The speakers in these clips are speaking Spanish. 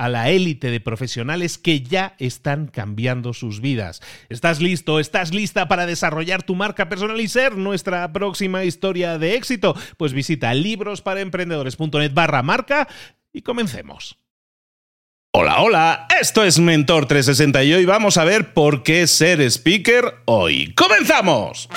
a la élite de profesionales que ya están cambiando sus vidas. ¿Estás listo? ¿Estás lista para desarrollar tu marca personal y ser nuestra próxima historia de éxito? Pues visita librosparaemprendedores.net barra marca y comencemos. Hola, hola, esto es Mentor 360 y hoy vamos a ver por qué ser speaker hoy. ¡Comenzamos!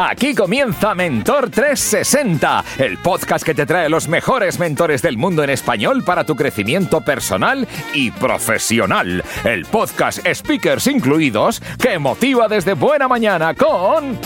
Aquí comienza Mentor 360, el podcast que te trae los mejores mentores del mundo en español para tu crecimiento personal y profesional. El podcast Speakers incluidos que motiva desde buena mañana con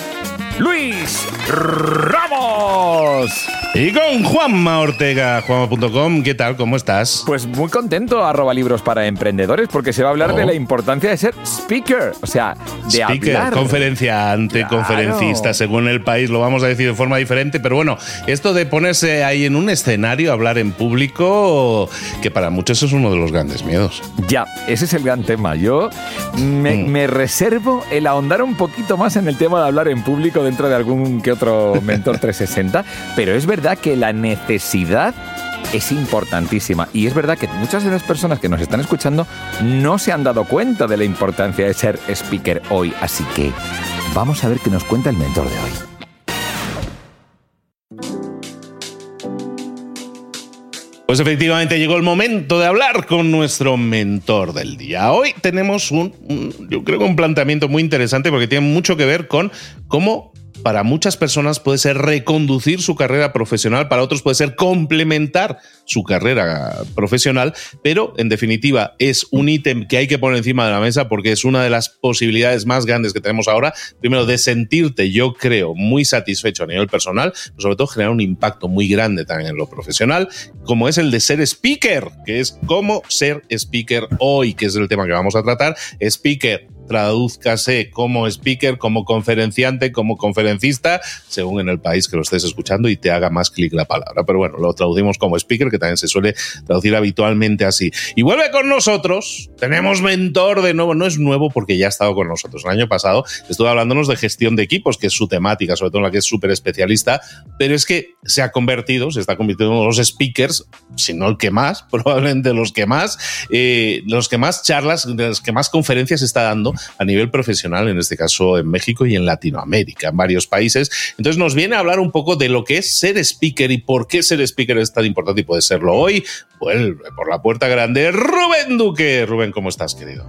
Luis Ramos. Y con Juanma Ortega, juanma.com, ¿qué tal? ¿Cómo estás? Pues muy contento, arroba libros para emprendedores, porque se va a hablar de oh. la importancia de ser speaker, o sea, de speaker, hablar. conferenciante, conferencista, según el país lo vamos a decir de forma diferente, pero bueno, esto de ponerse ahí en un escenario, hablar en público, que para muchos es uno de los grandes miedos. Ya, ese es el gran tema. Yo me, mm. me reservo el ahondar un poquito más en el tema de hablar en público dentro de algún que otro mentor 360, pero es verdad que la necesidad es importantísima. Y es verdad que muchas de las personas que nos están escuchando no se han dado cuenta de la importancia de ser speaker hoy. Así que vamos a ver qué nos cuenta el mentor de hoy. Pues efectivamente llegó el momento de hablar con nuestro mentor del día. Hoy tenemos un, un, yo creo que un planteamiento muy interesante porque tiene mucho que ver con cómo para muchas personas puede ser reconducir su carrera profesional, para otros puede ser complementar su carrera profesional, pero en definitiva es un ítem que hay que poner encima de la mesa porque es una de las posibilidades más grandes que tenemos ahora, primero de sentirte, yo creo, muy satisfecho a nivel personal, pero sobre todo generar un impacto muy grande también en lo profesional, como es el de ser speaker, que es cómo ser speaker hoy, que es el tema que vamos a tratar, speaker tradúzcase como speaker, como conferenciante, como conferencista, según en el país que lo estés escuchando y te haga más clic la palabra. Pero bueno, lo traducimos como speaker, que también se suele traducir habitualmente así. Y vuelve con nosotros, tenemos mentor de nuevo, no es nuevo porque ya ha estado con nosotros. El año pasado estuvo hablándonos de gestión de equipos, que es su temática, sobre todo en la que es súper especialista, pero es que se ha convertido, se está convirtiendo en uno de los speakers, si no el que más, probablemente los que más, eh, los que más charlas, los que más conferencias está dando a nivel profesional, en este caso en México y en Latinoamérica, en varios países. Entonces nos viene a hablar un poco de lo que es ser speaker y por qué ser speaker es tan importante y puede serlo hoy. Vuelve por la puerta grande Rubén Duque. Rubén, ¿cómo estás, querido?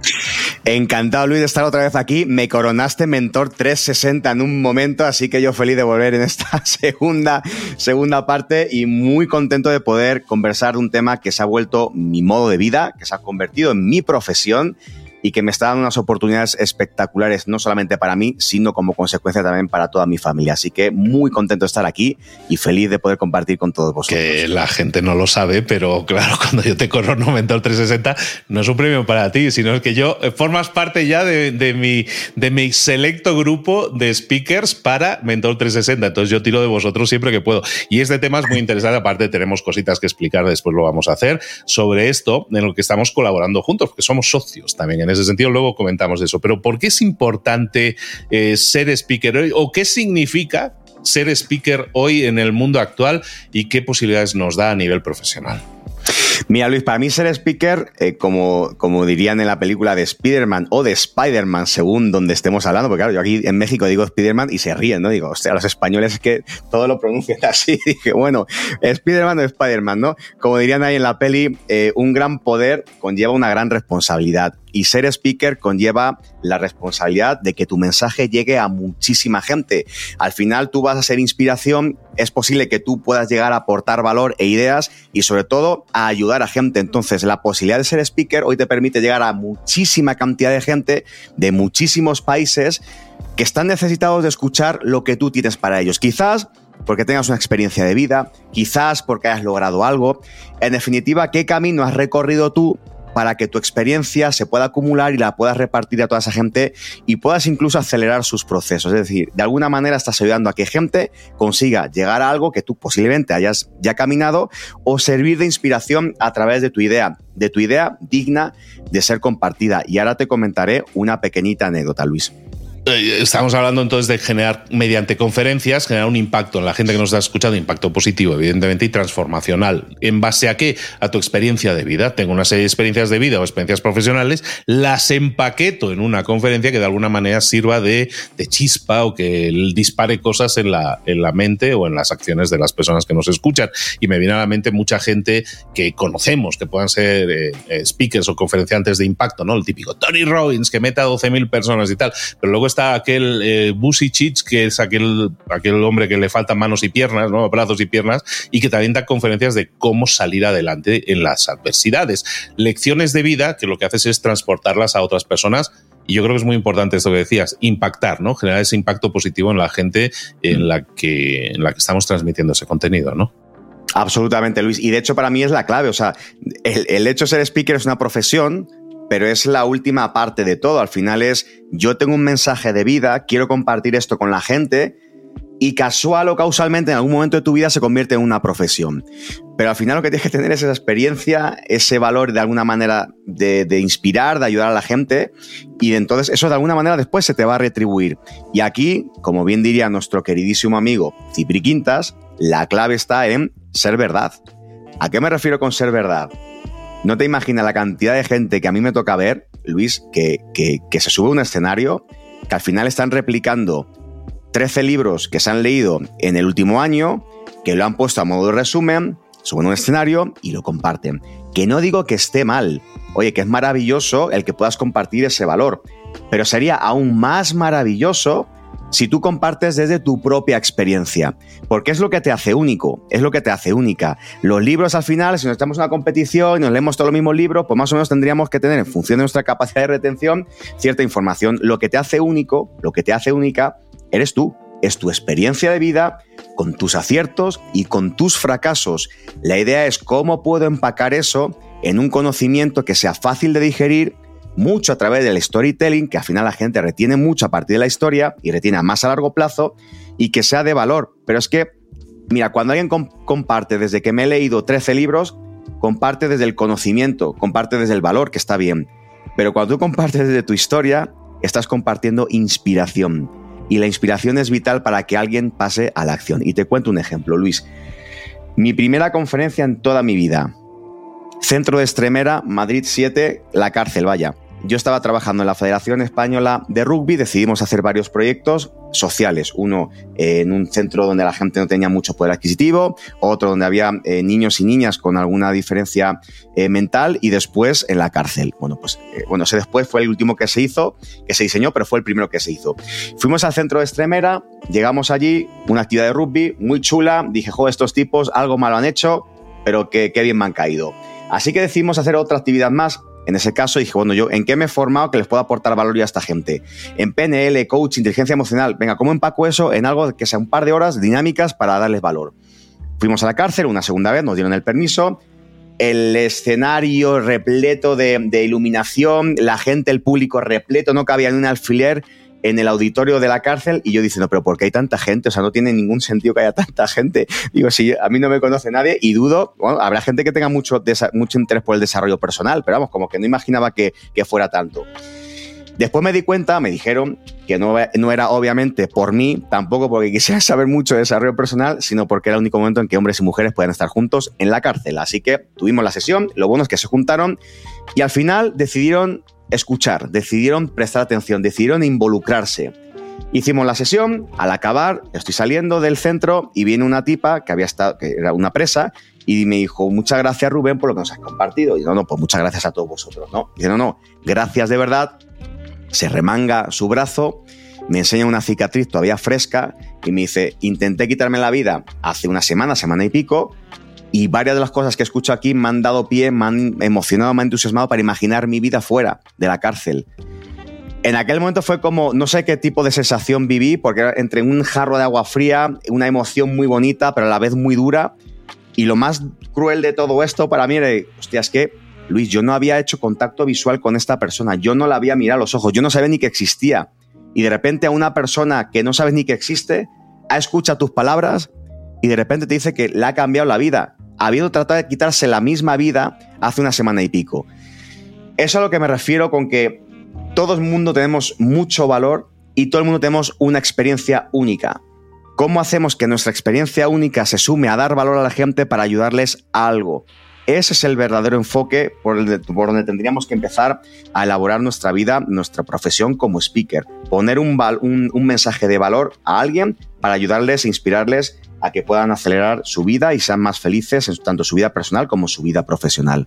Encantado, Luis, de estar otra vez aquí. Me coronaste mentor 360 en un momento, así que yo feliz de volver en esta segunda, segunda parte y muy contento de poder conversar de un tema que se ha vuelto mi modo de vida, que se ha convertido en mi profesión y que me está dando unas oportunidades espectaculares, no solamente para mí, sino como consecuencia también para toda mi familia. Así que muy contento de estar aquí y feliz de poder compartir con todos vosotros. Que la gente no lo sabe, pero claro, cuando yo te corono Mentor 360, no es un premio para ti, sino que yo eh, formas parte ya de, de, mi, de mi selecto grupo de speakers para Mentor 360. Entonces yo tiro de vosotros siempre que puedo. Y este tema es muy interesante. Aparte, tenemos cositas que explicar, después lo vamos a hacer sobre esto, en lo que estamos colaborando juntos, porque somos socios también. En ese sentido, luego comentamos eso. Pero ¿por qué es importante eh, ser speaker hoy? ¿O qué significa ser speaker hoy en el mundo actual y qué posibilidades nos da a nivel profesional? Mira, Luis, para mí ser speaker, eh, como, como dirían en la película de Spider-Man o de Spider-Man, según donde estemos hablando, porque claro, yo aquí en México digo Spider-Man y se ríen, ¿no? Digo, hostia, los españoles es que todo lo pronuncian así. Dije, bueno, Spider-Man o Spider-Man, ¿no? Como dirían ahí en la peli, eh, un gran poder conlleva una gran responsabilidad y ser speaker conlleva la responsabilidad de que tu mensaje llegue a muchísima gente. Al final tú vas a ser inspiración, es posible que tú puedas llegar a aportar valor e ideas y sobre todo a ayudar a gente. Entonces la posibilidad de ser speaker hoy te permite llegar a muchísima cantidad de gente de muchísimos países que están necesitados de escuchar lo que tú tienes para ellos. Quizás porque tengas una experiencia de vida, quizás porque hayas logrado algo. En definitiva, ¿qué camino has recorrido tú para que tu experiencia se pueda acumular y la puedas repartir a toda esa gente y puedas incluso acelerar sus procesos. Es decir, de alguna manera estás ayudando a que gente consiga llegar a algo que tú posiblemente hayas ya caminado o servir de inspiración a través de tu idea, de tu idea digna de ser compartida. Y ahora te comentaré una pequeñita anécdota, Luis. Eh, estamos hablando entonces de generar mediante conferencias, generar un impacto en la gente que nos está escuchando, impacto positivo, evidentemente, y transformacional. ¿En base a qué? A tu experiencia de vida. Tengo una serie de experiencias de vida o experiencias profesionales, las empaqueto en una conferencia que de alguna manera sirva de, chispa o que dispare cosas en la, en la mente o en las acciones de las personas que nos escuchan. Y me viene a la mente mucha gente que conocemos, que puedan ser eh, eh, speakers o conferenciantes de impacto, ¿no? El típico Tony Robbins, que mete a 12.000 personas y tal, pero luego está aquel eh, Chich, que es aquel, aquel hombre que le faltan manos y piernas, ¿no? brazos y piernas, y que también da conferencias de cómo salir adelante en las adversidades. Lecciones de vida que lo que haces es transportarlas a otras personas y yo creo que es muy importante esto que decías, impactar, ¿no? Generar ese impacto positivo en la gente en la que, en la que estamos transmitiendo ese contenido, ¿no? Absolutamente, Luis. Y de hecho, para mí es la clave. O sea, el, el hecho de ser speaker es una profesión, pero es la última parte de todo. Al final es, yo tengo un mensaje de vida, quiero compartir esto con la gente y casual o causalmente en algún momento de tu vida se convierte en una profesión. Pero al final lo que tienes que tener es esa experiencia, ese valor de alguna manera de, inspirar, de ayudar a la gente y entonces eso de alguna manera después se te va a retribuir. Y aquí, como bien diría nuestro queridísimo amigo Cipri Quintas, la clave está en ser verdad. ¿A qué me refiero con ser verdad? No te imaginas la cantidad de gente que a mí me toca ver, Luis, que, se sube a un escenario, que al final están replicando 13 libros que se han leído en el último año, que lo han puesto a modo de resumen, suben un escenario y lo comparten. Que no digo que esté mal, oye, que es maravilloso el que puedas compartir ese valor, pero sería aún más maravilloso si tú compartes desde tu propia experiencia, porque es lo que te hace único, es lo que te hace única. Los libros al final, si nos estamos en una competición y nos leemos todos los mismos libros, pues más o menos tendríamos que tener en función de nuestra capacidad de retención cierta información. Lo que te hace único, lo que te hace única, eres tú, es tu experiencia de vida con tus aciertos y con tus fracasos. La idea es cómo puedo empacar eso en un conocimiento que sea fácil de digerir mucho a través del storytelling, que al final la gente retiene mucho a partir de la historia y retiene más a largo plazo y que sea de valor. Pero es que, mira, cuando alguien comparte desde que me he leído 13 libros, comparte desde el conocimiento, comparte desde el valor, que está bien. Pero cuando tú compartes desde tu historia, estás compartiendo inspiración. Y la inspiración es vital para que alguien pase a la acción. Y te cuento un ejemplo, Luis. Mi primera conferencia en toda mi vida. Centro de Extremera, Madrid 7, la cárcel, vaya yo estaba trabajando en la Federación Española de Rugby, decidimos hacer varios proyectos sociales, uno eh, en un centro donde la gente no tenía mucho poder adquisitivo, otro donde había eh, niños y niñas con alguna diferencia eh, mental y después en la cárcel. Bueno, pues bueno, ese después fue el último que se hizo, que se diseñó, pero fue el primero que se hizo. Fuimos al centro de Extremera, llegamos allí, una actividad de rugby muy chula, dije, jo, estos tipos algo malo han hecho, pero qué bien me han caído. Así que decidimos hacer otra actividad más en ese caso dije, bueno, yo, ¿en qué me he formado que les pueda aportar valor a esta gente? En PNL, coach, inteligencia emocional. Venga, ¿cómo empaco eso en algo que sea un par de horas dinámicas para darles valor? Fuimos a la cárcel una segunda vez, nos dieron el permiso. El escenario repleto de, de iluminación, la gente, el público repleto, no cabía ni un alfiler en el auditorio de la cárcel y yo diciendo, pero ¿por qué hay tanta gente? O sea, no tiene ningún sentido que haya tanta gente. Digo, si a mí no me conoce nadie y dudo, habrá gente que tenga mucho, mucho interés por el desarrollo personal, pero vamos, como que no imaginaba que, que fuera tanto. Después me di cuenta, me dijeron que no, no, era obviamente por mí, tampoco porque quisiera saber mucho de desarrollo personal, sino porque era el único momento en que hombres y mujeres pueden estar juntos en la cárcel. Así que tuvimos la sesión, lo bueno es que se juntaron y al final decidieron escuchar, decidieron prestar atención, decidieron involucrarse. Hicimos la sesión, al acabar, estoy saliendo del centro y viene una tipa que había estado, que era una presa, y me dijo, muchas gracias Rubén por lo que nos has compartido. Y no, no, pues muchas gracias a todos vosotros, ¿no? Y dice, no, no, gracias de verdad. Se remanga su brazo, me enseña una cicatriz todavía fresca y me dice, intenté quitarme la vida hace una semana, semana y pico, y varias de las cosas que escucho aquí me han dado pie, me han emocionado, me han entusiasmado para imaginar mi vida fuera de la cárcel. En aquel momento fue como, no sé qué tipo de sensación viví, porque era entre un jarro de agua fría, una emoción muy bonita, pero a la vez muy dura. Y lo más cruel de todo esto para mí era, hostia, es que, Luis, yo no había hecho contacto visual con esta persona, yo no la había mirado a los ojos, yo no sabía ni que existía. Y de repente a una persona que no sabes ni que existe, ha escuchado tus palabras y de repente te dice que le ha cambiado la vida habiendo tratado de quitarse la misma vida hace una semana y pico. Eso es a lo que me refiero con que todo el mundo tenemos mucho valor y todo el mundo tenemos una experiencia única. ¿Cómo hacemos que nuestra experiencia única se sume a dar valor a la gente para ayudarles a algo? Ese es el verdadero enfoque por, donde tendríamos que empezar a elaborar nuestra vida, nuestra profesión como speaker. Poner un, un mensaje de valor a alguien para ayudarles, e inspirarles a que puedan acelerar su vida y sean más felices en tanto su vida personal como su vida profesional.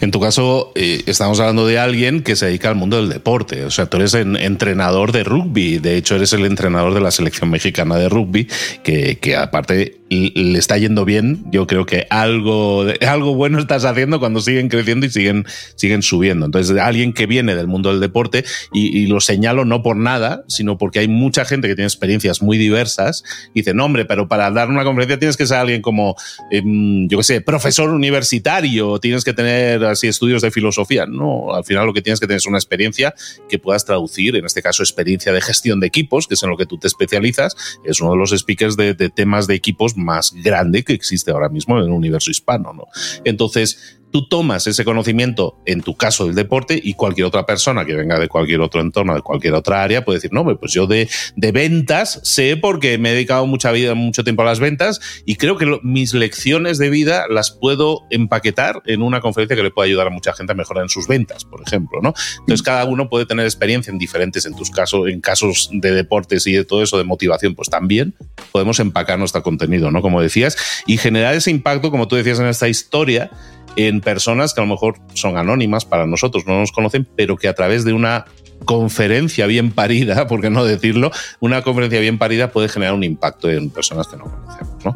En tu caso, eh, estamos hablando de alguien que se dedica al mundo del deporte. O sea, tú eres entrenador de rugby. De hecho, eres el entrenador de la selección mexicana de rugby, que, que aparte le está yendo bien, yo creo que algo, algo bueno estás haciendo cuando siguen creciendo y siguen, siguen subiendo. Entonces, alguien que viene del mundo del deporte, y, lo señalo no por nada, sino porque hay mucha gente que tiene experiencias muy diversas, dice, no, hombre, pero para dar una conferencia tienes que ser alguien como, em, yo qué sé, profesor universitario, tienes que tener así estudios de filosofía. No, al final lo que tienes que tener es una experiencia que puedas traducir, en este caso, experiencia de gestión de equipos, que es en lo que tú te especializas, es uno de los speakers de temas de equipos más grande que existe ahora mismo en el universo hispano. ¿no? Entonces, tú tomas ese conocimiento, en tu caso del deporte, y cualquier otra persona que venga de cualquier otro entorno, de cualquier otra área, puede decir, no, pues yo de, ventas sé porque me he dedicado mucha vida, mucho tiempo a las ventas, y creo que mis lecciones de vida las puedo empaquetar en una conferencia que le puede ayudar a mucha gente a mejorar en sus ventas, por ejemplo, ¿no? Entonces, cada uno puede tener experiencia en diferentes, en tus casos, en casos de deportes y de todo eso, de motivación, pues también podemos empacar nuestro contenido, ¿no? Como decías, y generar ese impacto, como tú decías en esta historia, en personas que a lo mejor son anónimas para nosotros, no nos conocen, pero que a través de una conferencia bien parida, por qué no decirlo, una conferencia bien parida puede generar un impacto en personas que no conocemos. ¿no?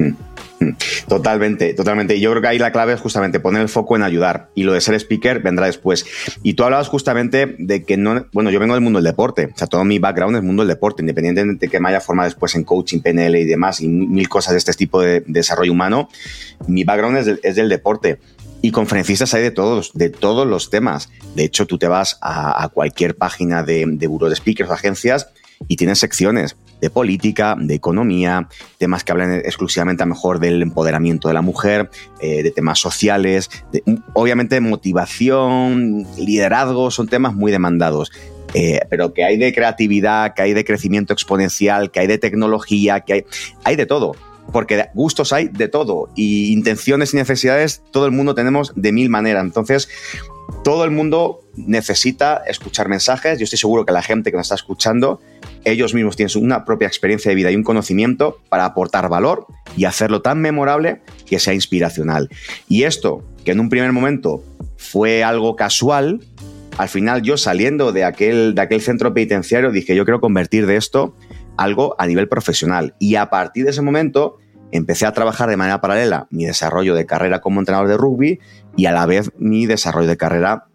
Mm. Totalmente, totalmente. Yo creo que ahí la clave es justamente poner el foco en ayudar y lo de ser speaker vendrá después. Y tú hablabas justamente de que no, bueno, yo vengo del mundo del deporte, o sea, todo mi background es mundo del deporte, independientemente de que me haya formado después en coaching, PNL y demás y mil cosas de este tipo de desarrollo humano, mi background es del deporte. Y conferencistas hay de todos, de todos los temas. De hecho, tú te vas a, cualquier página de, de de speakers o agencias y tienes secciones de política, de economía, temas que hablan exclusivamente a mejor del empoderamiento de la mujer, eh, de temas sociales, obviamente motivación, liderazgo, son temas muy demandados. Eh, pero que hay de creatividad, que hay de crecimiento exponencial, que hay de tecnología, que hay, hay de todo porque gustos hay de todo y intenciones y necesidades todo el mundo tenemos de mil maneras. Entonces, todo el mundo necesita escuchar mensajes. Yo estoy seguro que la gente que nos está escuchando, ellos mismos tienen una propia experiencia de vida y un conocimiento para aportar valor y hacerlo tan memorable que sea inspiracional. Y esto, que en un primer momento fue algo casual, al final yo saliendo de aquel, de aquel centro penitenciario dije, yo quiero convertir de esto algo a nivel profesional. Y a partir de ese momento empecé a trabajar de manera paralela mi desarrollo de carrera como entrenador de rugby y a la vez mi desarrollo de carrera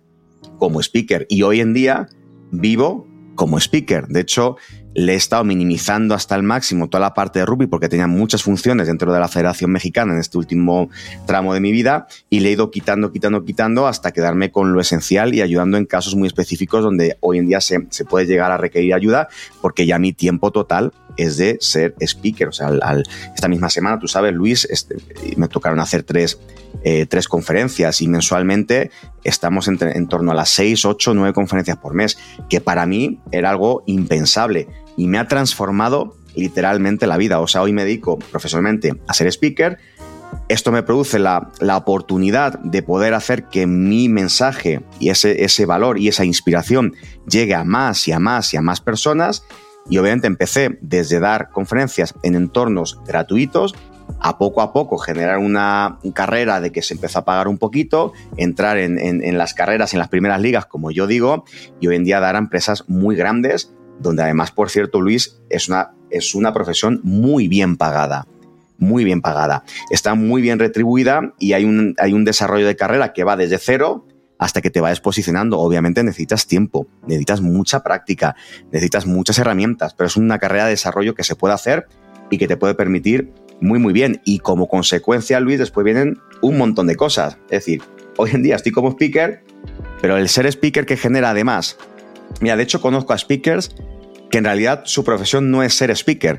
como speaker y hoy en día vivo como speaker. De hecho, le he estado minimizando hasta el máximo toda la parte de rugby porque tenía muchas funciones dentro de la Federación Mexicana en este último tramo de mi vida y le he ido quitando, quitando, quitando hasta quedarme con lo esencial y ayudando en casos muy específicos donde hoy en día se, puede llegar a requerir ayuda porque ya mi tiempo total es de ser speaker. O sea, esta misma semana, tú sabes, Luis, este, me tocaron hacer tres, eh, tres conferencias y mensualmente estamos en, en torno a las seis, ocho, nueve conferencias por mes, que para mí era algo impensable y me ha transformado literalmente la vida. O sea, hoy me dedico profesionalmente a ser speaker. Esto me produce la, oportunidad de poder hacer que mi mensaje y ese, ese valor y esa inspiración llegue a más y a más y a más personas. Y obviamente empecé desde dar conferencias en entornos gratuitos a poco a poco generar una carrera de que se empezó a pagar un poquito, entrar en, en, las carreras, en las primeras ligas, como yo digo, y hoy en día dar a empresas muy grandes donde además, por cierto, Luis, es una, es una profesión muy bien pagada muy bien pagada. Está muy bien retribuida y hay un, hay un desarrollo de carrera que va desde cero hasta que te vayas posicionando. Obviamente necesitas tiempo, necesitas mucha práctica, necesitas muchas herramientas, pero es una carrera de desarrollo que se puede hacer y que te puede permitir muy, muy bien. Y como consecuencia, Luis, después vienen un montón de cosas. Es decir, hoy en día estoy como speaker, pero el ser speaker que genera además Mira, de hecho conozco a speakers que en realidad su profesión no es ser speaker.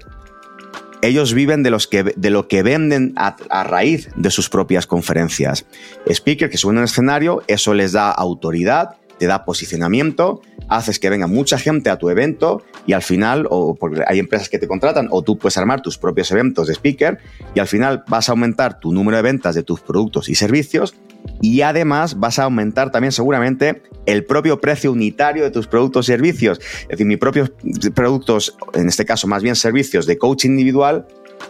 Ellos viven de, los que, de lo que venden a, raíz de sus propias conferencias. Speaker que suben a escenario, eso les da autoridad, te da posicionamiento, haces que venga mucha gente a tu evento y al final, o hay empresas que te contratan, o tú puedes armar tus propios eventos de speaker y al final vas a aumentar tu número de ventas de tus productos y servicios y además vas a aumentar también seguramente el propio precio unitario de tus productos y servicios. Es decir, mis propios productos, en este caso más bien servicios de coaching individual,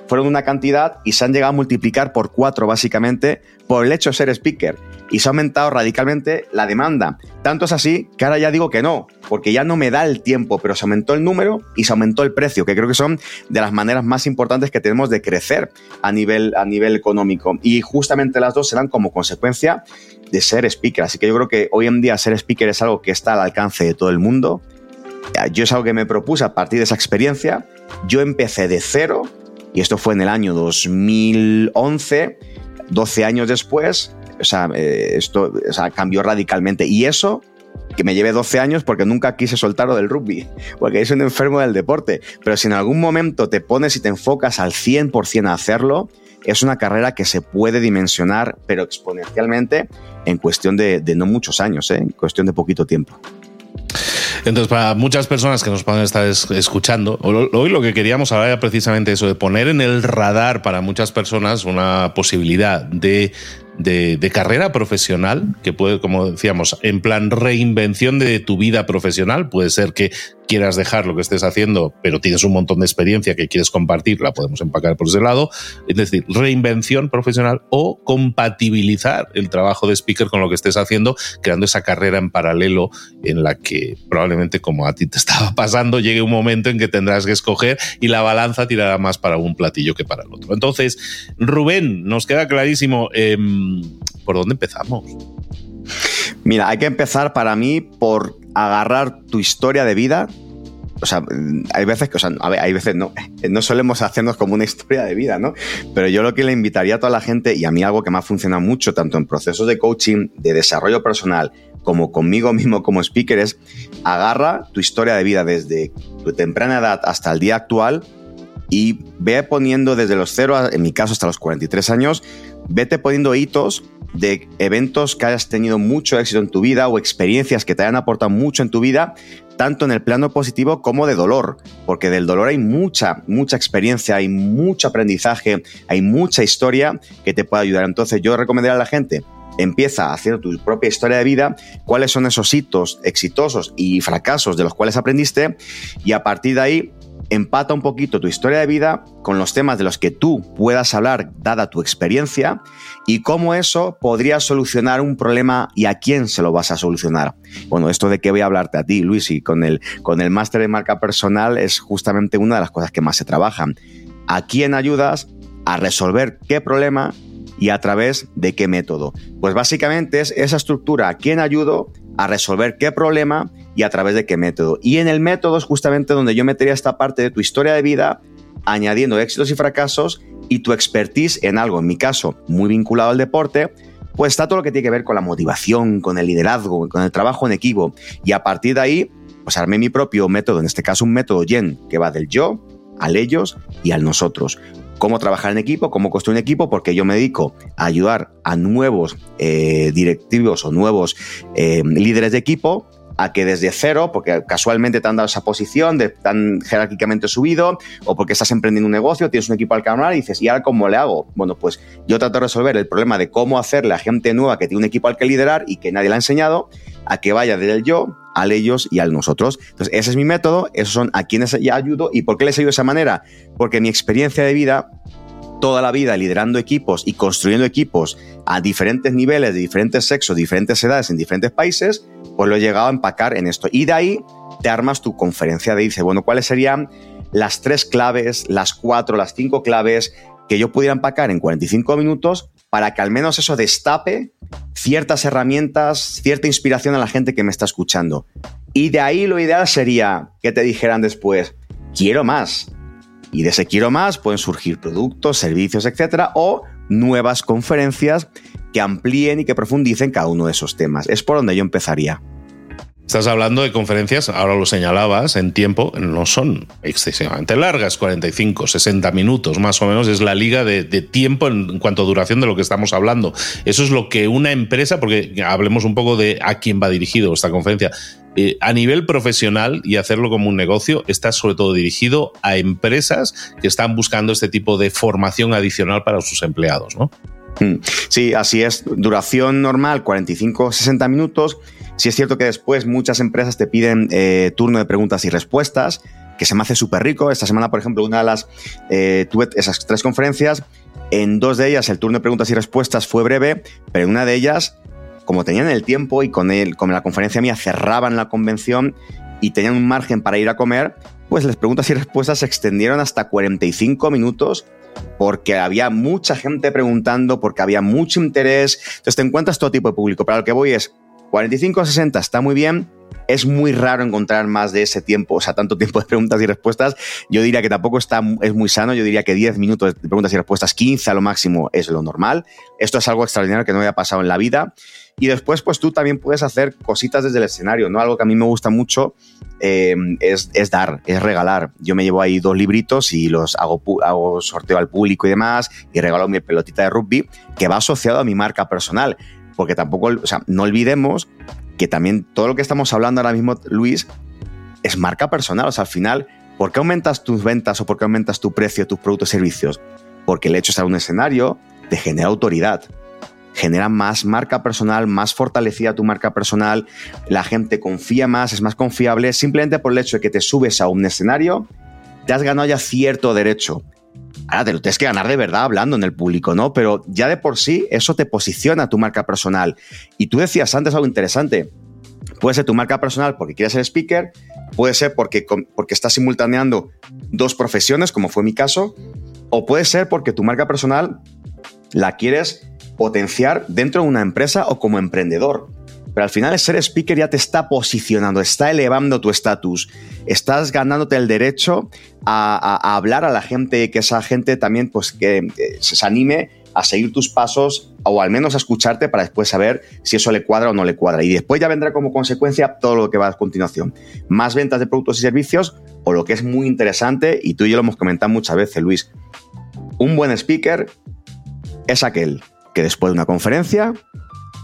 fueron una cantidad y se han llegado a multiplicar por cuatro básicamente por el hecho de ser speaker. Y se ha aumentado radicalmente la demanda. Tanto es así que ahora ya digo que no, porque ya no me da el tiempo, pero se aumentó el número y se aumentó el precio, que creo que son de las maneras más importantes que tenemos de crecer a nivel, a nivel económico. Y justamente las dos serán como consecuencia de ser speaker. Así que yo creo que hoy en día ser speaker es algo que está al alcance de todo el mundo. Yo es algo que me propuse a partir de esa experiencia. Yo empecé de cero y esto fue en el año 2011, 12 años después, o sea, eh, esto cambió radicalmente. Y eso que me lleve 12 años porque nunca quise soltarlo del rugby, porque soy un enfermo del deporte. Pero si en algún momento te pones y te enfocas al 100% a hacerlo, es una carrera que se puede dimensionar, pero exponencialmente, en cuestión de, no muchos años, ¿eh? en cuestión de poquito tiempo. Entonces, para muchas personas que nos pueden estar escuchando, hoy lo que queríamos hablar era precisamente eso, de poner en el radar para muchas personas una posibilidad de de, carrera profesional, que puede, como decíamos, en plan reinvención de tu vida profesional. Puede ser que quieras dejar lo que estés haciendo, pero tienes un montón de experiencia que quieres compartir, la podemos empacar por ese lado. Es decir, reinvención profesional o compatibilizar el trabajo de speaker con lo que estés haciendo, creando esa carrera en paralelo en la que probablemente, como a ti te estaba pasando, llegue un momento en que tendrás que escoger y la balanza tirará más para un platillo que para el otro. Entonces, Rubén, nos queda clarísimo. Em, ¿Por dónde empezamos? Mira, hay que empezar para mí por agarrar tu historia de vida. O sea, hay veces que, o sea, a hay veces no, no solemos hacernos como una historia de vida, ¿no? Pero yo lo que le invitaría a toda la gente, y a mí algo que me ha funcionado mucho, tanto en procesos de coaching, de desarrollo personal, como conmigo mismo como speaker, es agarra tu historia de vida desde tu temprana edad hasta el día actual y ve poniendo desde los cero, en mi caso hasta los 43 años, vete poniendo hitos de eventos que hayas tenido mucho éxito en tu vida o experiencias que te hayan aportado mucho en tu vida, tanto en el plano positivo como de dolor, porque del dolor hay mucha, mucha experiencia, hay mucho aprendizaje, hay mucha historia que te puede ayudar. Entonces yo recomendaría a la gente, empieza a hacer tu propia historia de vida, cuáles son esos hitos exitosos y fracasos de los cuales aprendiste y a partir de ahí empata un poquito tu historia de vida con los temas de los que tú puedas hablar dada tu experiencia y cómo eso podría solucionar un problema y a quién se lo vas a solucionar. Bueno, esto de que voy a hablarte a ti, Luis, y con el, con el máster de marca personal es justamente una de las cosas que más se trabajan. ¿A quién ayudas a resolver qué problema y a través de qué método? Pues básicamente es esa estructura, ¿a quién ayudo? A resolver qué problema y a través de qué método. Y en el método es justamente donde yo metería esta parte de tu historia de vida, añadiendo éxitos y fracasos y tu expertise en algo, en mi caso, muy vinculado al deporte, pues está todo lo que tiene que ver con la motivación, con el liderazgo, con el trabajo en equipo. Y a partir de ahí, pues armé mi propio método, en este caso un método Yen, que va del yo al ellos y al nosotros. Cómo trabajar en equipo, cómo construir un equipo, porque yo me dedico a ayudar a nuevos eh, directivos o nuevos eh, líderes de equipo a que desde cero, porque casualmente te han dado esa posición, de tan jerárquicamente subido, o porque estás emprendiendo un negocio, tienes un equipo al canal y dices, ¿y ahora cómo le hago? Bueno, pues yo trato de resolver el problema de cómo hacerle a gente nueva que tiene un equipo al que liderar y que nadie le ha enseñado, a que vaya desde el yo al ellos y al nosotros. Entonces, ese es mi método, esos son a quienes ya ayudo. ¿Y por qué les ayudo de esa manera? Porque mi experiencia de vida toda la vida liderando equipos y construyendo equipos a diferentes niveles, de diferentes sexos, diferentes edades, en diferentes países, pues lo he llegado a empacar en esto. Y de ahí te armas tu conferencia de dice, bueno, ¿cuáles serían las tres claves, las cuatro, las cinco claves que yo pudiera empacar en 45 minutos para que al menos eso destape ciertas herramientas, cierta inspiración a la gente que me está escuchando. Y de ahí lo ideal sería que te dijeran después, quiero más, y de ese quiero más pueden surgir productos, servicios, etcétera, o nuevas conferencias que amplíen y que profundicen cada uno de esos temas. Es por donde yo empezaría. Estás hablando de conferencias, ahora lo señalabas, en tiempo, no son excesivamente largas, 45, 60 minutos más o menos, es la liga de, tiempo en, cuanto a duración de lo que estamos hablando. Eso es lo que una empresa, porque hablemos un poco de a quién va dirigido esta conferencia, eh, a nivel profesional y hacerlo como un negocio, está sobre todo dirigido a empresas que están buscando este tipo de formación adicional para sus empleados, ¿no? Mm. Sí, así es. Duración normal, 45-60 minutos si es cierto que después muchas empresas te piden eh, turno de preguntas y respuestas, que se me hace súper rico. Esta semana, por ejemplo, una de las, eh, tuve esas tres conferencias, en dos de ellas el turno de preguntas y respuestas fue breve, pero en una de ellas, como tenían el tiempo y con, el, con la conferencia mía cerraban la convención y tenían un margen para ir a comer, pues las preguntas y respuestas se extendieron hasta 45 minutos porque había mucha gente preguntando, porque había mucho interés. Entonces te encuentras todo tipo de público. Pero lo que voy es, 45 60 está muy bien. Es muy raro encontrar más de ese tiempo, o sea, tanto tiempo de preguntas y respuestas. Yo diría que tampoco está, es muy sano. Yo diría que 10 minutos de preguntas y respuestas, 15 a lo máximo es lo normal. Esto es algo extraordinario que no había pasado en la vida. Y después, pues tú también puedes hacer cositas desde el escenario, ¿no? Algo que a mí me gusta mucho eh, es, dar, es regalar. Yo me llevo ahí dos libritos y los hago, hago sorteo al público y demás, y regalo mi pelotita de rugby, que va asociado a mi marca personal porque tampoco, o sea, no olvidemos que también todo lo que estamos hablando ahora mismo, Luis, es marca personal. O sea, al final, ¿por qué aumentas tus ventas o por qué aumentas tu precio tus productos y servicios? Porque el hecho de estar en un escenario te genera autoridad, genera más marca personal, más fortalecida tu marca personal, la gente confía más, es más confiable, simplemente por el hecho de que te subes a un escenario, te has ganado ya cierto derecho Ahora te lo tienes que ganar de verdad hablando en el público, ¿no? Pero ya de por sí eso te posiciona tu marca personal. Y tú decías antes algo interesante. Puede ser tu marca personal porque quieres ser speaker, puede ser porque, porque estás simultaneando dos profesiones, como fue mi caso, o puede ser porque tu marca personal la quieres potenciar dentro de una empresa o como emprendedor. Pero al final el ser speaker ya te está posicionando, está elevando tu estatus, estás ganándote el derecho a, hablar a la gente, que esa gente también pues que, se anime a seguir tus pasos o al menos a escucharte para después saber si eso le cuadra o no le cuadra. Y después ya vendrá como consecuencia todo lo que va a continuación. Más ventas de productos y servicios o lo que es muy interesante, y tú y yo lo hemos comentado muchas veces, Luis, un buen speaker es aquel que después de una conferencia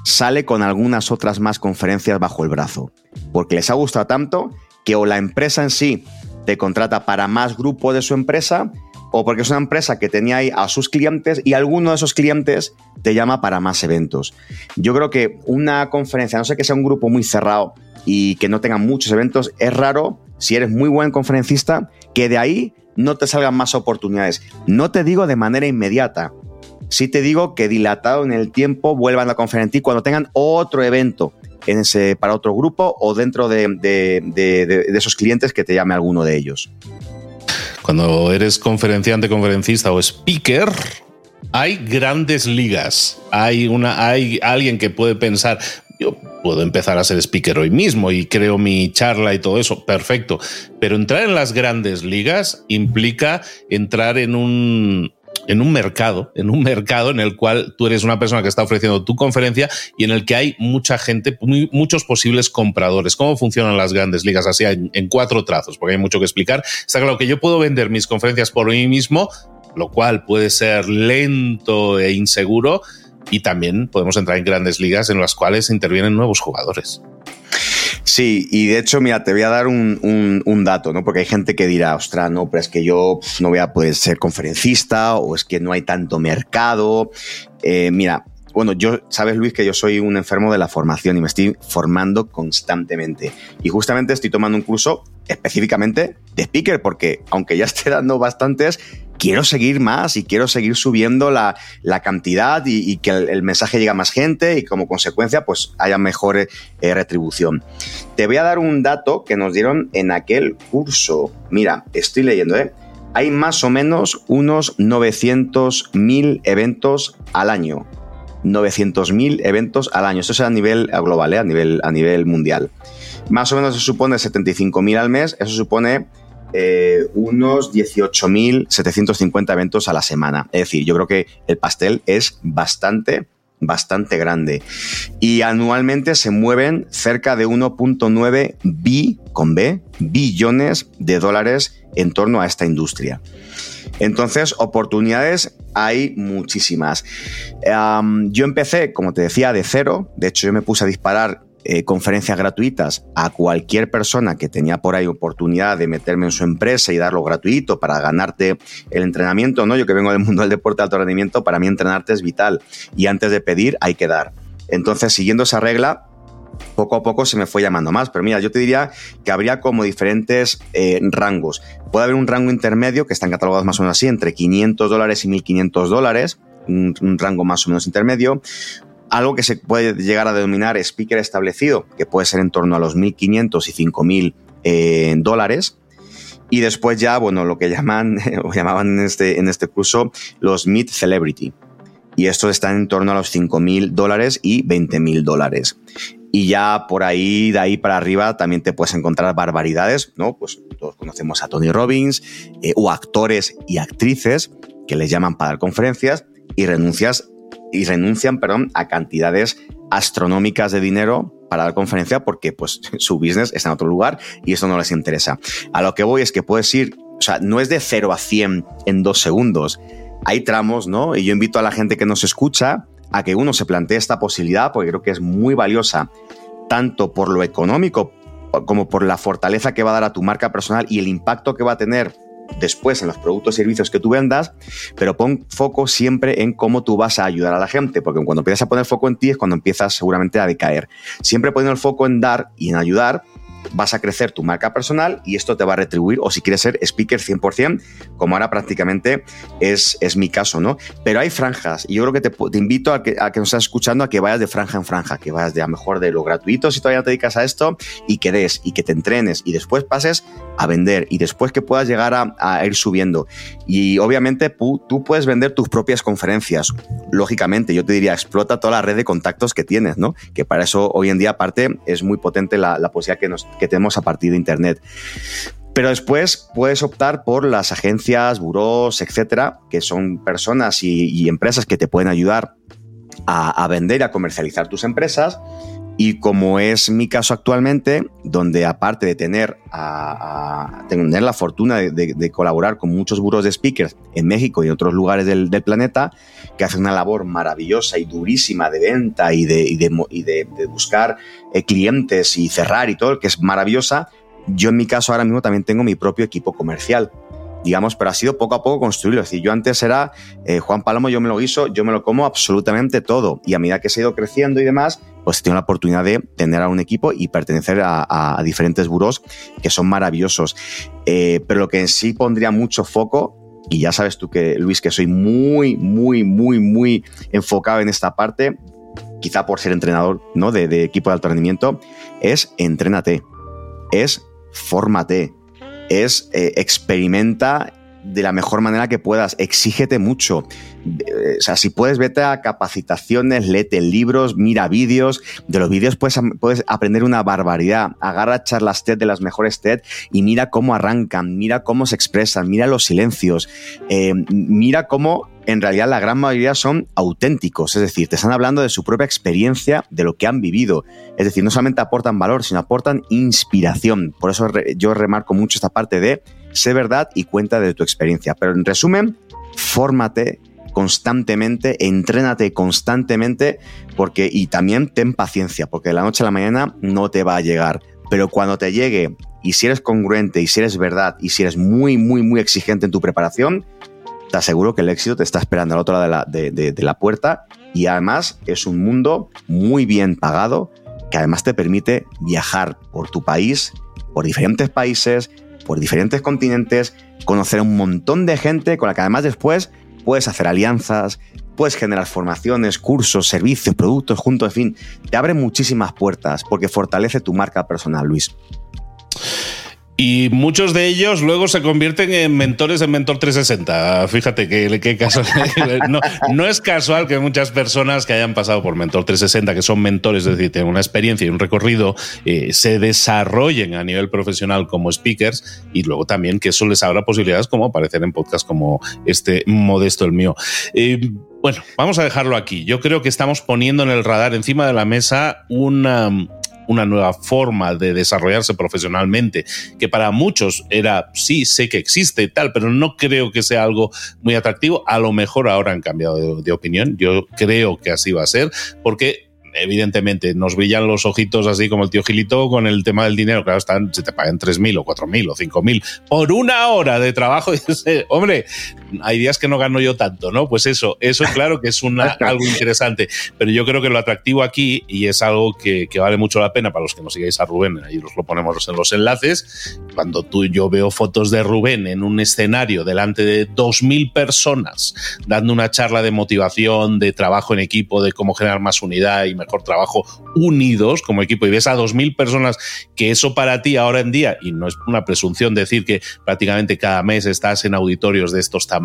sale con algunas otras más conferencias bajo el brazo, porque les ha gustado tanto que o la empresa en sí te contrata para más grupos de su empresa, o porque es una empresa que tenía ahí a sus clientes y alguno de esos clientes te llama para más eventos. Yo creo que una conferencia, no sé que sea un grupo muy cerrado y que no tenga muchos eventos, es raro, si eres muy buen conferencista, que de ahí no te salgan más oportunidades. No te digo de manera inmediata, sí te digo que dilatado en el tiempo vuelvan a confiar en cuando tengan otro evento en ese, para otro grupo o dentro de, esos clientes que te llame alguno de ellos. Cuando eres conferenciante, conferencista o speaker, hay grandes ligas. Hay, una, hay alguien que puede pensar, yo puedo empezar a ser speaker hoy mismo y creo mi charla y todo eso, perfecto. Pero entrar en las grandes ligas implica entrar en un, en un mercado, en un mercado en el cual tú eres una persona que está ofreciendo tu conferencia y en el que hay mucha gente, muchos posibles compradores. ¿Cómo funcionan las grandes ligas? Así en, en cuatro trazos, porque hay mucho que explicar. Está claro que yo puedo vender mis conferencias por mí mismo, lo cual puede ser lento e inseguro, y también podemos entrar en grandes ligas en las cuales intervienen nuevos jugadores. Sí, y de hecho, mira, te voy a dar un, dato, ¿no? Porque hay gente que dirá, ostras, no, pero es que yo no voy a poder ser conferencista o es que no hay tanto mercado. Eh, mira, bueno, yo, sabes Luis que yo soy un enfermo de la formación y me estoy formando constantemente. Y justamente estoy tomando un curso específicamente de speaker, porque aunque ya esté dando bastantes, quiero seguir más y quiero seguir subiendo la, cantidad y, que el, mensaje llegue a más gente y como consecuencia pues haya mejor eh, retribución. Te voy a dar un dato que nos dieron en aquel curso. Mira, estoy leyendo, ¿eh? Hay más o menos unos 900.000 eventos al año. 900.000 eventos al año. Esto es a nivel global, ¿eh? a, nivel, a nivel mundial. Más o menos se supone 75.000 al mes. Eso supone eh, unos 18.750 eventos a la semana. Es decir, yo creo que el pastel es bastante, bastante grande. Y anualmente se mueven cerca de 1.9 bi, con B, billones de dólares en torno a esta industria. Entonces, oportunidades hay muchísimas. yo empecé, como te decía, de cero. De hecho, yo me puse a disparar eh, conferencias gratuitas a cualquier persona que tenía por ahí oportunidad de meterme en su empresa y darlo gratuito para ganarte el entrenamiento, ¿no? Yo que vengo del mundo del deporte de alto rendimiento, para mí entrenarte es vital y antes de pedir hay que dar. Entonces, siguiendo esa regla, poco a poco se me fue llamando más. Pero mira, yo te diría que habría como diferentes eh, rangos. Puede haber un rango intermedio que están catalogados más o menos así, entre 500 dólares y 1500 dólares, un, rango más o menos intermedio. Algo que se puede llegar a denominar speaker establecido, que puede ser en torno a los 1500 y 5000 eh, dólares. Y después ya, bueno, lo que llaman, o llamaban en este, en este curso, los Mid Celebrity. Y estos están en torno a los 5.000 dólares y 20.000 dólares y ya por ahí, de ahí para arriba, también te puedes encontrar barbaridades, ¿no? Pues todos conocemos a Tony Robbins eh, o actores y actrices que les llaman para dar conferencias y renuncias y renuncian, perdón, a cantidades astronómicas de dinero para dar conferencia porque pues su business está en otro lugar y eso no les interesa. A lo que voy es que puedes ir, o sea, no es de 0 a 100 en dos segundos. Hay tramos, ¿no? Y yo invito a la gente que nos escucha a que uno se plantee esta posibilidad, porque creo que es muy valiosa, tanto por lo económico como por la fortaleza que va a dar a tu marca personal y el impacto que va a tener después en los productos y servicios que tú vendas, pero pon foco siempre en cómo tú vas a ayudar a la gente, porque cuando empiezas a poner foco en ti es cuando empiezas seguramente a decaer. Siempre poniendo el foco en dar y en ayudar, vas a crecer tu marca personal y esto te va a retribuir, o si quieres ser speaker 100%, como ahora prácticamente es, es mi caso, ¿no? Pero hay franjas y yo creo que te, invito a que, a que nos estás escuchando a que vayas de franja en franja, que vayas de a mejor de lo gratuito si todavía te dedicas a esto y que des y que te entrenes y después pases a vender y después que puedas llegar a, ir subiendo. Y obviamente tú puedes vender tus propias conferencias. Lógicamente, yo te diría, explota toda la red de contactos que tienes, ¿no? Que para eso hoy en día aparte es muy potente la, la posibilidad que nos, tenemos a partir de Internet. Pero después puedes optar por las agencias, buros, etcétera, que son personas y, empresas que te pueden ayudar a, vender y a comercializar tus empresas. Y como es mi caso actualmente, donde aparte de tener, tener la fortuna de, colaborar con muchos buros de speakers en México y en otros lugares del, planeta, que hacen una labor maravillosa y durísima de venta y de, y de buscar eh, clientes y cerrar y todo, que es maravillosa, yo en mi caso ahora mismo también tengo mi propio equipo comercial digamos, pero ha sido poco a poco construirlo. Es decir, yo antes era eh, Juan Palomo, yo me lo guiso, yo me lo como absolutamente todo. Y a medida que se ha ido creciendo y demás, pues tengo la oportunidad de tener a un equipo y pertenecer a, diferentes buros que son maravillosos. Eh, pero lo que en sí pondría mucho foco y ya sabes tú que, Luis, que soy muy, muy, muy, muy enfocado en esta parte, quizá por ser entrenador ¿no? de, de equipo de alto rendimiento, es entrénate, es fórmate, es eh, experimenta de la mejor manera que puedas. Exígete mucho. Eh, o sea, si puedes, vete a capacitaciones, léete libros, mira vídeos. De los vídeos puedes, puedes aprender una barbaridad. Agarra charlas TED de las mejores TED y mira cómo arrancan, mira cómo se expresan, mira los silencios, eh, mira cómo en realidad la gran mayoría son auténticos, es decir, te están hablando de su propia experiencia, de lo que han vivido. Es decir, no solamente aportan valor, sino aportan inspiración. Por eso yo remarco mucho esta parte de sé verdad y cuenta de tu experiencia. Pero en resumen, fórmate constantemente, entrénate constantemente, porque, y también ten paciencia, porque de la noche a la mañana no te va a llegar. Pero cuando te llegue, y si eres congruente, y si eres verdad, y si eres muy, muy, muy exigente en tu preparación, te aseguro que el éxito te está esperando al otro lado de la, de la puerta. Y además es un mundo muy bien pagado, que además te permite viajar por tu país, por diferentes países, por diferentes continentes, conocer a un montón de gente con la que además después puedes hacer alianzas, puedes generar formaciones, cursos, servicios, productos juntos, en fin, te abre muchísimas puertas porque fortalece tu marca personal, Luis. Y muchos de ellos luego se convierten en mentores en Mentor 360. Fíjate que, no, no, es casual que muchas personas que hayan pasado por Mentor 360, que son mentores, es decir, tienen una experiencia y un recorrido, eh, se desarrollen a nivel profesional como speakers y luego también que eso les abra posibilidades como aparecer en podcasts como este modesto el mío. Eh, bueno, vamos a dejarlo aquí. Yo creo que estamos poniendo en el radar encima de la mesa una una nueva forma de desarrollarse profesionalmente, que para muchos era, sí, sé que existe tal, pero no creo que sea algo muy atractivo. A lo mejor ahora han cambiado de, opinión. Yo creo que así va a ser, porque evidentemente nos brillan los ojitos así como el tío Gilito con el tema del dinero. Claro, están, se te pagan 3.000 o 4.000 o 5.000 por una hora de trabajo. Hombre, hay días que no gano yo tanto, ¿no? Pues eso, eso claro que es una, algo interesante. Pero yo creo que lo atractivo aquí, y es algo que, que vale mucho la pena para los que nos sigáis a Rubén, ahí os lo ponemos en los enlaces, cuando tú yo veo fotos de Rubén en un escenario delante de 2.000 personas dando una charla de motivación, de trabajo en equipo, de cómo generar más unidad y mejor trabajo unidos como equipo y ves a 2.000 personas que eso para ti ahora en día, y no es una presunción decir que prácticamente cada mes estás en auditorios de estos tamaños,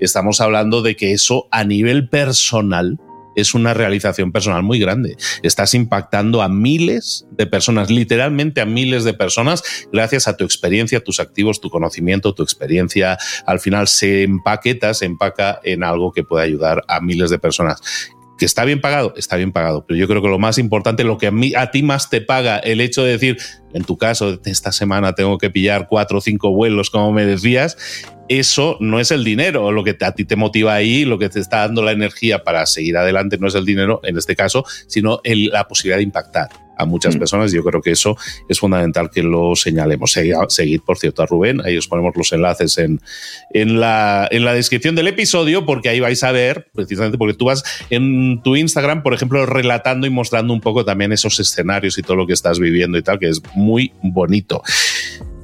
estamos hablando de que eso a nivel personal es una realización personal muy grande. Estás impactando a miles de personas, literalmente a miles de personas, gracias a tu experiencia, tus activos, tu conocimiento, tu experiencia. Al final se empaqueta, se empaca en algo que puede ayudar a miles de personas que está bien pagado, está bien pagado, pero yo creo que lo más importante, lo que a, mí, a ti más te paga, el hecho de decir, en tu caso, esta semana tengo que pillar cuatro o cinco vuelos, como me decías, eso no es el dinero, lo que a ti te motiva ahí, lo que te está dando la energía para seguir adelante no es el dinero, en este caso, sino la posibilidad de impactar a muchas mm. personas. Yo creo que eso es fundamental que lo señalemos. Seguid, por cierto, a Rubén. Ahí os ponemos los enlaces en, en, la, en la descripción del episodio, porque ahí vais a ver, precisamente porque tú vas en tu Instagram, por ejemplo, relatando y mostrando un poco también esos escenarios y todo lo que estás viviendo y tal, que es muy bonito.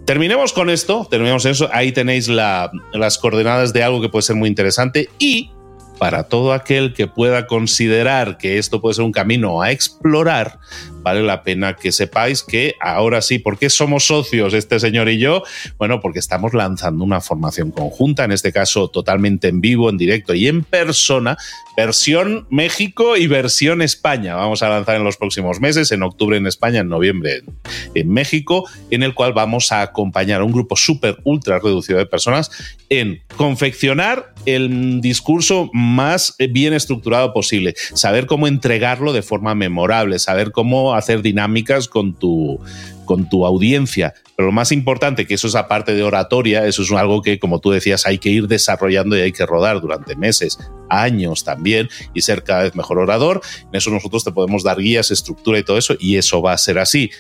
Terminemos con esto, terminemos eso. Ahí tenéis las coordenadas de algo que puede ser muy interesante y para todo aquel que pueda considerar que esto puede ser un camino a explorar, vale la pena que sepáis que ahora sí, ¿por qué somos socios este señor y yo? Bueno, porque estamos lanzando una formación conjunta, en este caso totalmente en vivo, en directo y en persona, versión México y versión España. Vamos a lanzar en los próximos meses, en octubre en España, en noviembre en, México, en el cual vamos a acompañar a un grupo súper ultra reducido de personas en confeccionar el discurso más bien estructurado posible, saber cómo entregarlo de forma memorable, saber cómo hacer dinámicas con tu, con tu audiencia. Pero lo más importante, que eso es aparte de oratoria, eso es algo que, como tú decías, hay que ir desarrollando y hay que rodar durante meses, años también, y ser cada vez mejor orador. En eso nosotros te podemos dar guías, estructura y todo eso, y eso va a ser así.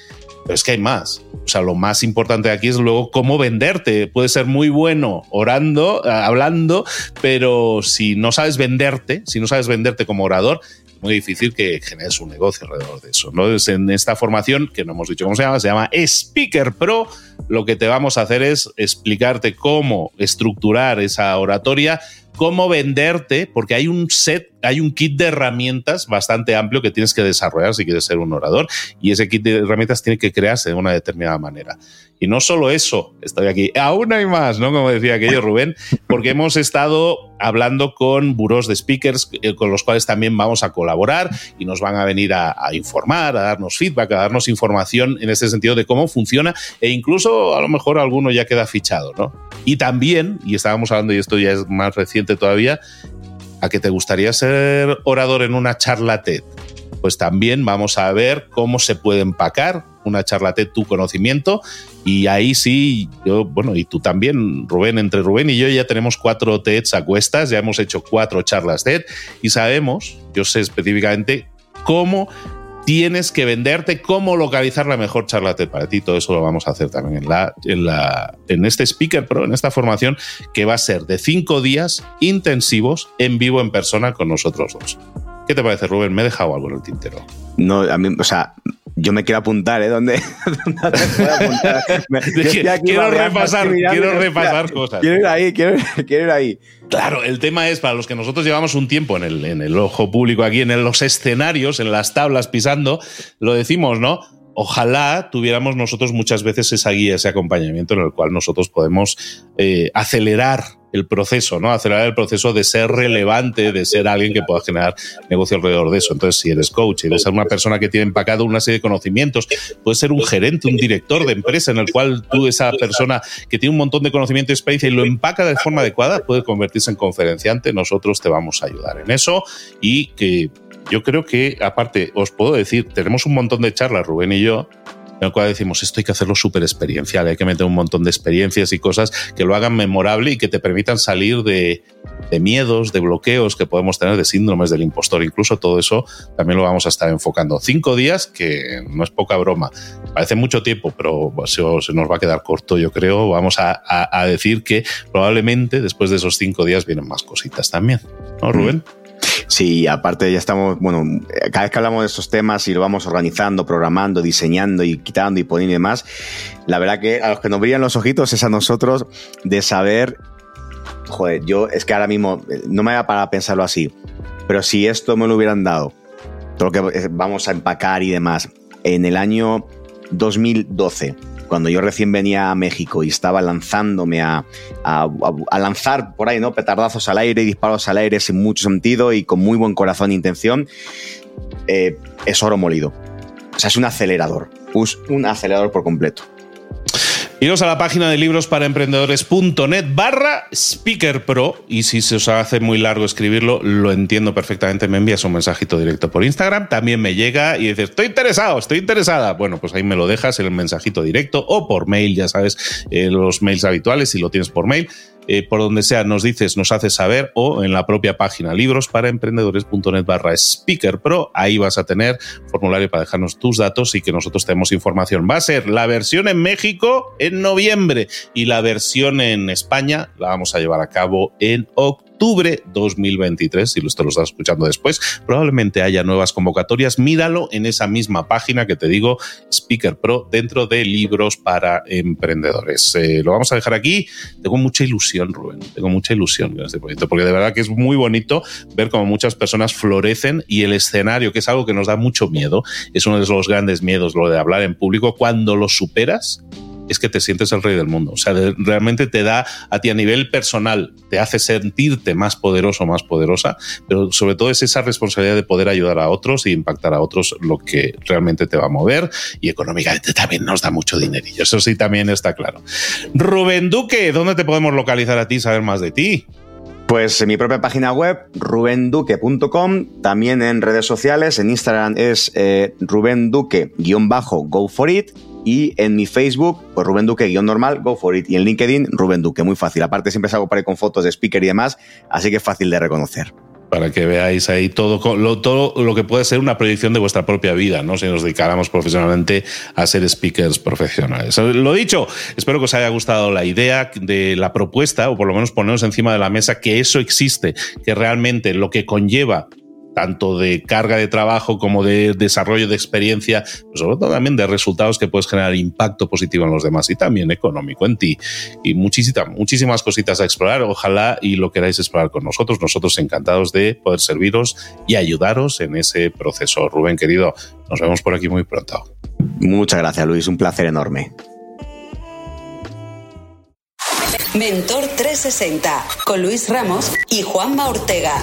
Pero es que hay más. O sea, lo más importante aquí es luego cómo venderte. Puede ser muy bueno orando, eh, hablando, pero si no sabes venderte, si no sabes venderte como orador, es muy difícil que generes un negocio alrededor de eso. ¿no? en esta formación, que no hemos dicho cómo se llama, se llama Speaker Pro, lo que te vamos a hacer es explicarte cómo estructurar esa oratoria cómo venderte, porque hay un set, hay un kit de herramientas bastante amplio que tienes que desarrollar si quieres ser un orador y ese kit de herramientas tiene que crearse de una determinada manera. Y no solo eso, estoy aquí, aún hay más, ¿no? Como decía aquello Rubén, porque hemos estado hablando con buros de speakers eh, con los cuales también vamos a colaborar y nos van a venir a, informar, a darnos feedback, a darnos información en ese sentido de cómo funciona e incluso a lo mejor alguno ya queda fichado, ¿no? Y también, y estábamos hablando, y esto ya es más reciente todavía, a que te gustaría ser orador en una charla TED pues también vamos a ver cómo se puede empacar una charla TED tu conocimiento y ahí sí, yo, bueno, y tú también, Rubén, entre Rubén y yo ya tenemos cuatro TEDs a cuestas, ya hemos hecho cuatro charlas TED y sabemos, yo sé específicamente cómo tienes que venderte, cómo localizar la mejor charla TED para ti. Todo eso lo vamos a hacer también en, la, en, la, en este Speaker Pro, en esta formación que va a ser de cinco días intensivos en vivo en persona con nosotros dos. ¿Qué te parece, Rubén? Me he dejado algo en el tintero. No, a mí, o sea, yo me quiero apuntar, ¿eh? ¿Dónde, apuntar? quiero repasar, quiero repasar cosas. Quiero ir ahí, quiero, quiero, ir ahí. Claro, el tema es, para los que nosotros llevamos un tiempo en el, en el ojo público aquí, en los escenarios, en las tablas pisando, lo decimos, ¿no? Ojalá tuviéramos nosotros muchas veces esa guía, ese acompañamiento en el cual nosotros podemos eh, acelerar el proceso, ¿no? Acelerar el proceso de ser relevante, de ser alguien que pueda generar negocio alrededor de eso. Entonces, si eres coach eres una persona que tiene empacado una serie de conocimientos, puedes ser un gerente, un director de empresa en el cual tú, esa persona que tiene un montón de conocimiento y experiencia y lo empaca de forma adecuada, puede convertirse en conferenciante. Nosotros te vamos a ayudar en eso y que yo creo que, aparte, os puedo decir, tenemos un montón de charlas, Rubén y yo, en el cual decimos, esto hay que hacerlo súper experiencial, hay que meter un montón de experiencias y cosas que lo hagan memorable y que te permitan salir de, miedos, de bloqueos que podemos tener, de síndromes del impostor. Incluso todo eso también lo vamos a estar enfocando. Cinco días, que no es poca broma. Parece mucho tiempo, pero se, nos va a quedar corto, yo creo. Vamos a, a decir que probablemente después de esos cinco días vienen más cositas también. ¿No, Rubén? Sí, aparte ya estamos, bueno, cada vez que hablamos de estos temas y lo vamos organizando, programando, diseñando y quitando y poniendo y demás, la verdad que a los que nos brillan los ojitos es a nosotros de saber, joder, yo es que ahora mismo eh, no me da para pensarlo así, pero si esto me lo hubieran dado, todo lo que vamos a empacar y demás, en el año 2012, cuando yo recién venía a México y estaba lanzándome a, lanzar por ahí, ¿no? Petardazos al aire y disparos al aire sin mucho sentido y con muy buen corazón e intención, eh, es oro molido. O sea, es un acelerador. un acelerador por completo. Iros a la página de libros para emprendedores.net barra Speaker Pro y si se os hace muy largo escribirlo, lo entiendo perfectamente, me envías un mensajito directo por Instagram, también me llega y dices, estoy interesado, estoy interesada. Bueno, pues ahí me lo dejas en el mensajito directo o por mail, ya sabes, eh, los mails habituales, si lo tienes por mail. Eh, por donde sea, nos dices, nos haces saber o en la propia página libros para emprendedores.net barra speaker pro. Ahí vas a tener formulario para dejarnos tus datos y que nosotros tenemos información. Va a ser la versión en México en noviembre y la versión en España la vamos a llevar a cabo en octubre octubre 2023, si lo estás escuchando después, probablemente haya nuevas convocatorias. Míralo en esa misma página que te digo, Speaker Pro, dentro de libros para emprendedores. Eh, lo vamos a dejar aquí. Tengo mucha ilusión, Rubén, tengo mucha ilusión con este proyecto, porque de verdad que es muy bonito ver cómo muchas personas florecen y el escenario, que es algo que nos da mucho miedo, es uno de los grandes miedos, lo de hablar en público, cuando lo superas es que te sientes el rey del mundo. O sea, realmente te da a ti a nivel personal, te hace sentirte más poderoso, más poderosa, pero sobre todo es esa responsabilidad de poder ayudar a otros y impactar a otros lo que realmente te va a mover y económicamente también nos da mucho dinerillo. Eso sí también está claro. Rubén Duque, ¿dónde te podemos localizar a ti, saber más de ti? Pues en mi propia página web, rubenduque.com, también en redes sociales, en Instagram es eh, rubenduque-go for it y en mi Facebook, pues Rubén Duque, guion normal, go for it. Y en LinkedIn, Rubén Duque, muy fácil. Aparte, siempre salgo por ahí con fotos de speaker y demás, así que es fácil de reconocer. Para que veáis ahí todo lo, todo lo que puede ser una proyección de vuestra propia vida, ¿no? Si nos dedicáramos profesionalmente a ser speakers profesionales. Lo dicho, espero que os haya gustado la idea de la propuesta, o por lo menos poneros encima de la mesa que eso existe, que realmente lo que conlleva tanto de carga de trabajo como de desarrollo de experiencia, pero sobre todo también de resultados que puedes generar impacto positivo en los demás y también económico en ti. Y muchísimas, muchísimas cositas a explorar. Ojalá y lo queráis explorar con nosotros. Nosotros encantados de poder serviros y ayudaros en ese proceso. Rubén, querido, nos vemos por aquí muy pronto. Muchas gracias, Luis. Un placer enorme. Mentor 360 con Luis Ramos y Juanma Ortega.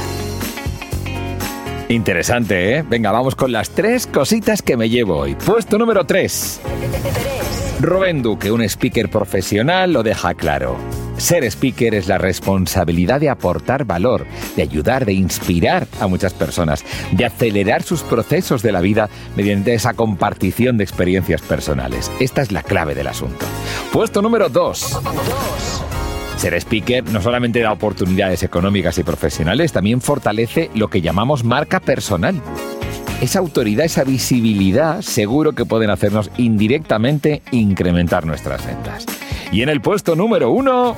Interesante, ¿eh? Venga, vamos con las tres cositas que me llevo hoy. Puesto número 3. Rubén Duque, un speaker profesional, lo deja claro. Ser speaker es la responsabilidad de aportar valor, de ayudar, de inspirar a muchas personas, de acelerar sus procesos de la vida mediante esa compartición de experiencias personales. Esta es la clave del asunto. Puesto número 2. Ser speaker no solamente da oportunidades económicas y profesionales, también fortalece lo que llamamos marca personal. Esa autoridad, esa visibilidad, seguro que pueden hacernos indirectamente incrementar nuestras ventas. Y en el puesto número uno,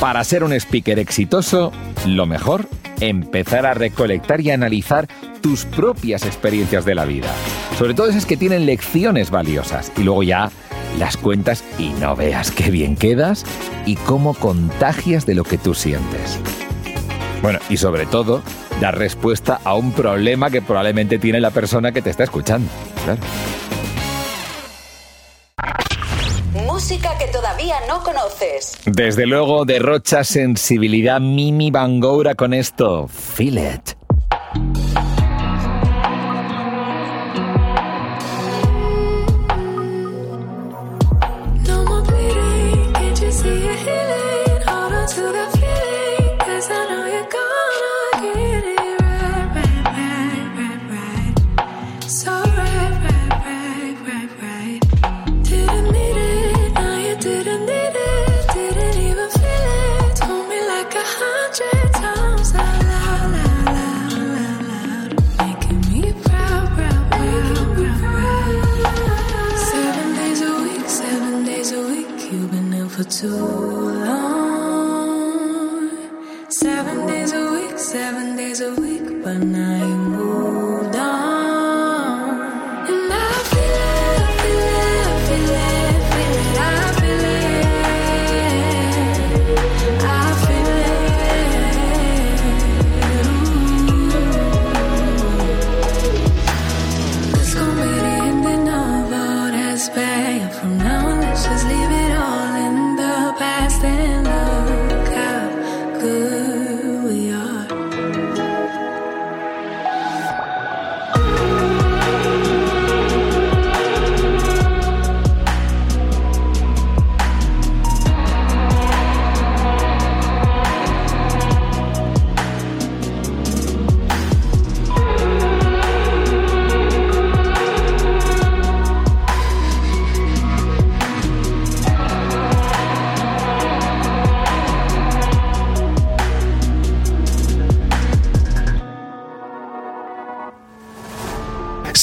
para ser un speaker exitoso, lo mejor, empezar a recolectar y analizar tus propias experiencias de la vida. Sobre todo esas que tienen lecciones valiosas. Y luego ya las cuentas y no veas qué bien quedas y cómo contagias de lo que tú sientes. Bueno, y sobre todo, dar respuesta a un problema que probablemente tiene la persona que te está escuchando. Claro. Música que todavía no conoces. Desde luego, derrocha sensibilidad Mimi Bangoura con esto. Feel it. So.